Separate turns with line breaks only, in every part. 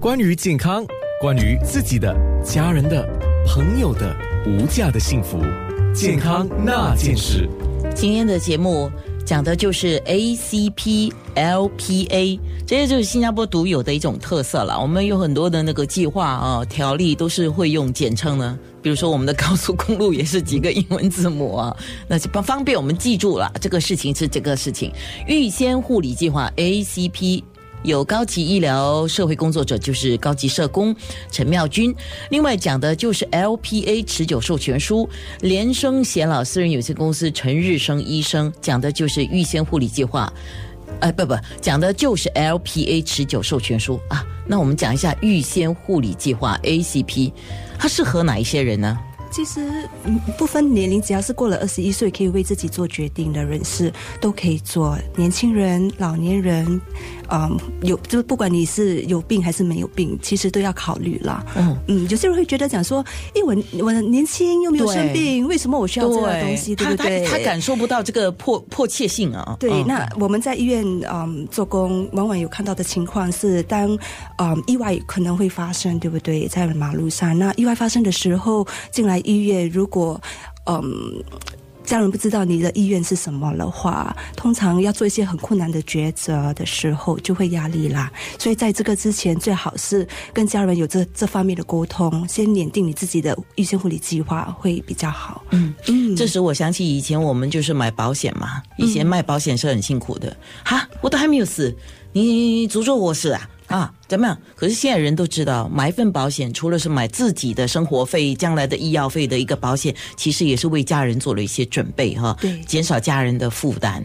关于健康，关于自己的、家人的、朋友的无价的幸福，健康那件事。
今天的节目讲的就是 ACP、LPA，这些就是新加坡独有的一种特色了。我们有很多的那个计划啊、条例都是会用简称呢，比如说我们的高速公路也是几个英文字母啊，那就方方便我们记住了。这个事情是这个事情，预先护理计划 ACP。有高级医疗社会工作者，就是高级社工陈妙君。另外讲的就是 LPA 持久授权书，连生贤老私人有限公司陈日生医生讲的就是预先护理计划。哎，不不，讲的就是 LPA 持久授权书啊。那我们讲一下预先护理计划 ACP，它适合哪一些人呢？
其实不分年龄，只要是过了二十一岁可以为自己做决定的人士，都可以做。年轻人、老年人，嗯，有就不管你是有病还是没有病，其实都要考虑啦。
嗯
嗯，有些人会觉得讲说，因为我我年轻又没有生病，为什么我需要这个东西，对不对？
他他他感受不到这个迫迫切性啊。
对，
嗯
那我们在医院嗯做工，往往有看到的情况是，当嗯意外可能会发生，对不对？在马路上，那意外发生的时候进来医院，如果嗯。家人不知道你的意愿是什么的话，通常要做一些很困难的抉择的时候，就会压力啦。所以在这个之前，最好是跟家人有这这方面的沟通，先拟定你自己的预先护理计划会比较好。
嗯
嗯，
这时我想起以前我们就是买保险嘛，以前卖保险是很辛苦的。哈，我都还没有死，你诅咒我死啊？啊，怎么样？可是现在人都知道，买一份保险，除了是买自己的生活费、将来的医药费的一个保险，其实也是为家人做了一些准备哈，
对
减少家人的负担。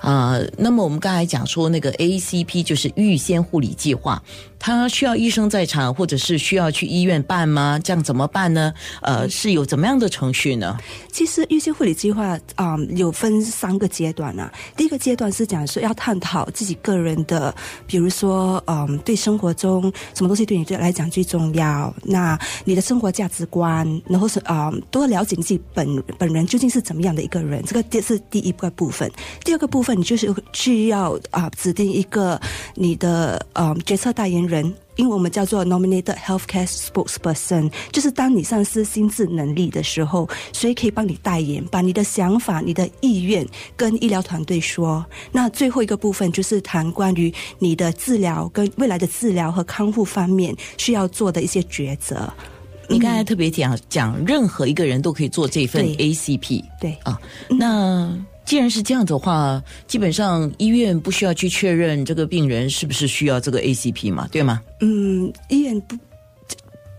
啊、那么我们刚才讲说那个 ACP 就是预先护理计划，它需要医生在场，或者是需要去医院办吗？这样怎么办呢？呃，是有怎么样的程序呢？
其实预先护理计划啊、嗯有分三个阶段啊。第一个阶段是讲说要探讨自己个人的，比如说嗯，对生活中什么东西对你来讲最重要，那你的生活价值观，然后是啊、多了解你自己本本人究竟是怎么样的一个人，这个第是第一个部分。第二个部分，你就是需要啊、指定一个你的呃决策代言人。因为我们叫做 nominated healthcare spokesperson，就是当你丧失心智能力的时候，谁可以帮你代言，把你的想法、你的意愿跟医疗团队说。那最后一个部分就是谈关于你的治疗跟未来的治疗和康复方面需要做的一些抉择。
你刚才特别讲讲，任何一个人都可以做这份 ACP
对，
啊。那既然是这样的话，基本上医院不需要去确认这个病人是不是需要这个 ACP 嘛，对吗？
嗯，医院不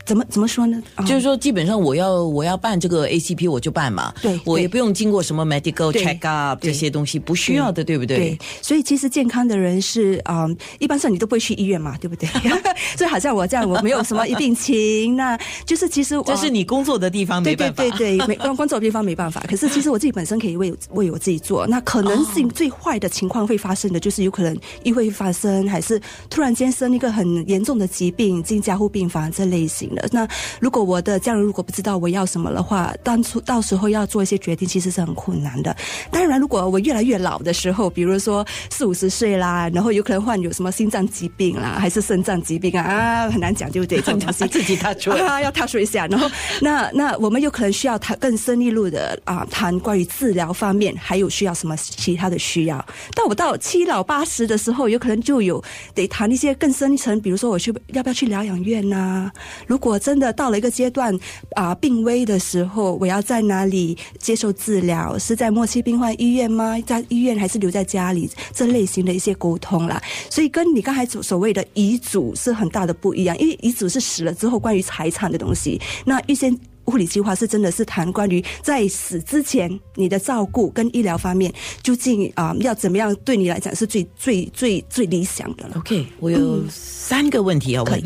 怎么怎么说呢？啊
就是说，基本上我要我要办这个 ACP，我就办嘛，
对
我也不用经过什么 medical check up 这些东西，不需要的，对不对？
对，所以其实健康的人是嗯，一般上你都不会去医院嘛，对不对？所以好像我这样，我没有什么一病情，那就是其实
这是你工作的地方，没办法。
对对对，没工作的地方没办法。可是其实我自己本身可以为为我自己做。那可能性最坏的情况会发生的，就是有可能意会发生，还是突然间生一个很严重的疾病进加护病房这类型的。那如果我的家人如果不知道我要什么的话，当初到时候要做一些决定，其实是很困难的。当然，如果我越来越老的时候，比如说四五十岁啦，然后有可能患有什么心脏疾病啦，还是肾脏疾病啊，啊，很难讲，对不对？这种东西
自己踏出来
啊，要踏出一下。然后，那那我们有可能需要谈更深一路的啊，谈关于治疗方面，还有需要什么其他的需要。到我到七老八十的时候，有可能就有得谈一些更深层，比如说我去要不要去疗养院呐、如果真的到了一个阶段啊、病危的时候，我要在哪里接受治疗？是在末期病患医院吗？在医院还是留在家里？这类型的一些沟通啦。所以跟你刚才所所谓的遗嘱是很大的不一样，因为遗嘱是死了之后关于财产的东西，那预先。护理计划是真的是谈关于在死之前你的照顾跟医疗方面，究竟啊、要怎么样对你来讲是最最最最理想的了。
OK，我有三个问题要问。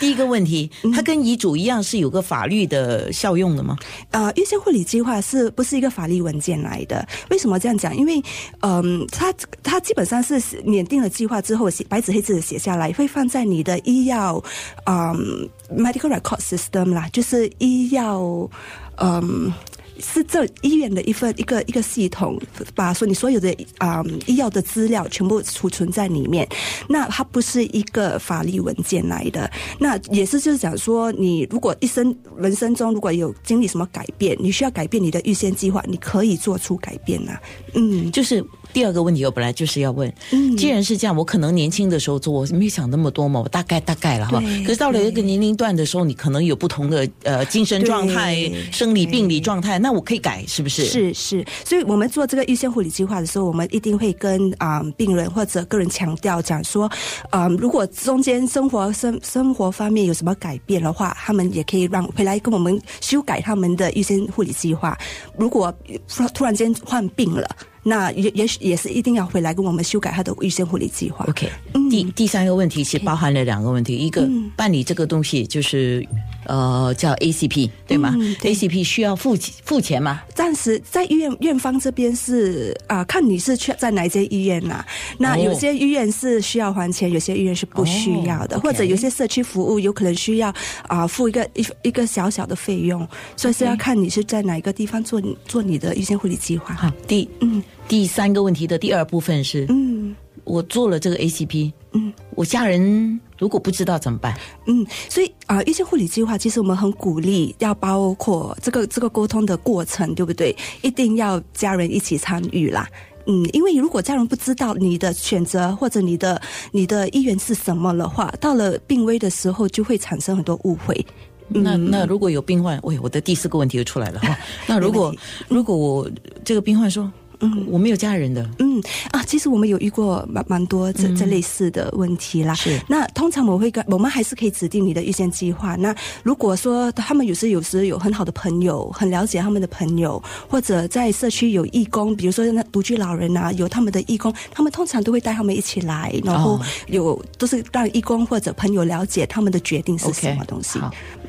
第一个问题，它跟遗嘱一样是有个法律的效用的吗？
呃，预先护理计划是不是一个法律文件来的？为什么这样讲？因为，嗯、它它基本上是免定了计划之后，写白纸黑字写下来，会放在你的医药，嗯、medical record system 啦，就是医药，嗯、是这医院的一份一个一个系统，把说你所有的啊、医药的资料全部储存在里面。那它不是一个法律文件来的，那也是就是讲说，你如果一生人生中如果有经历什么改变，你需要改变你的预先计划，你可以做出改变呐、嗯。
就是第二个问题，我本来就是要问，
嗯
既然是这样，我可能年轻的时候做，我没想那么多嘛，我大概大概了哈。可是到了一个年龄段的时候，你可能有不同的呃精神状态、生理病理状态，那我可以改，是不是？。
是是，所以我们做这个预先护理计划的时候，我们一定会跟啊、病人或者个人强调讲说，啊、如果中间生活生生活方面有什么改变的话，他们也可以让回来跟我们修改他们的预先护理计划。如果突突然间患病了，那也也许也是一定要回来跟我们修改他的预先护理计划。
OK，、第第三个问题是包含了两个问题，一个
嗯。
办理这个东西就是呃叫 ACP 对吗、
嗯对。
A c p 需要付付钱吗？
暂时在医院院方这边是啊、看你是去在哪一间医院呐、那
哦。
有些医院是需要还钱，有些医院是不需要的，
哦
或者有些社区服务有可能需要啊、付一个一一个小小的费用，所以是要看你是在哪一个地方做做你的预先护理计划。
好，第
嗯
第三个问题的第二部分是，
嗯
我做了这个 ACP，
嗯
我家人如果不知道怎么办？
嗯，所以啊，预先护理计划其实我们很鼓励，要包括这个这个沟通的过程，对不对？一定要家人一起参与啦。嗯，因为如果家人不知道你的选择或者你的你的意愿是什么的话，到了病危的时候就会产生很多误会。
那那如果有病患，喂，我的第四个问题又出来了哈。那如果如果我这个病患说，嗯，我没有家人的，
嗯啊，其实我们有遇过蛮蛮多这这类似的问题啦。
是
那通常我会跟我们还是可以指定你的预先计划。那如果说他们有时有时有很好的朋友，很了解他们的朋友，或者在社区有义工，比如说那独居老人啊，有他们的义工，他们通常都会带他们一起来，然后
哦
有、都是让义工或者朋友了解他们的决定是什么东西。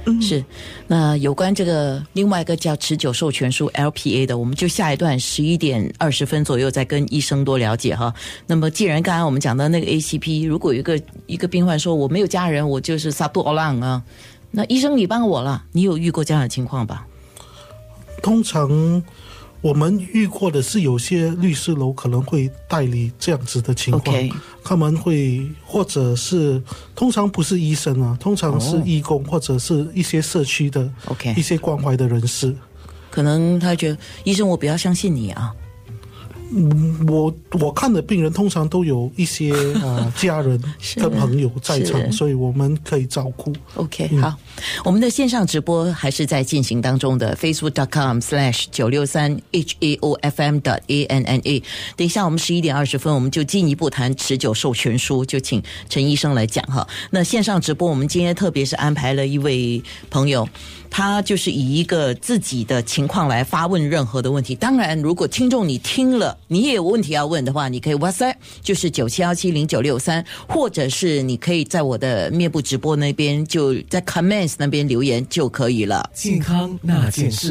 嗯，是。那有关这个另外一个叫持久授权书 LPA 的，我们就下一段十一点二十分左右再跟医生多了解哈。那么既然刚才我们讲到那个 ACP，如果有一个一个病患说我没有家人，我就是撒布奥浪啊，那医生你帮我了，你有遇过这样的情况吧？
通常我们遇过的是有些律师楼可能会代理这样子的情况他们会或者是通常不是医生啊，通常是
哦
义工、或者是一些社区的
OK
一些关怀的人士。
可能他觉得医生，我比较相信你啊。
我我看的病人通常都有一些呃 家人跟朋友在场，所以我们可以照顾。
OK，好，我们的线上直播还是在进行当中的，facebook.com/slash 九六三 h a o f m 的 a n n a。等一下，我们十一点二十分，我们就进一步谈持久授权书，就请陈医生来讲哈。那线上直播，我们今天特别是安排了一位朋友，他就是以一个自己的情况来发问任何的问题。当然，如果听众你听了，你也有问题要问的话，你可以 WhatsApp 就是九七幺七零九六三，或者是你可以在我的面部直播那边就在 comment 那边留言就可以了。
健康那件事。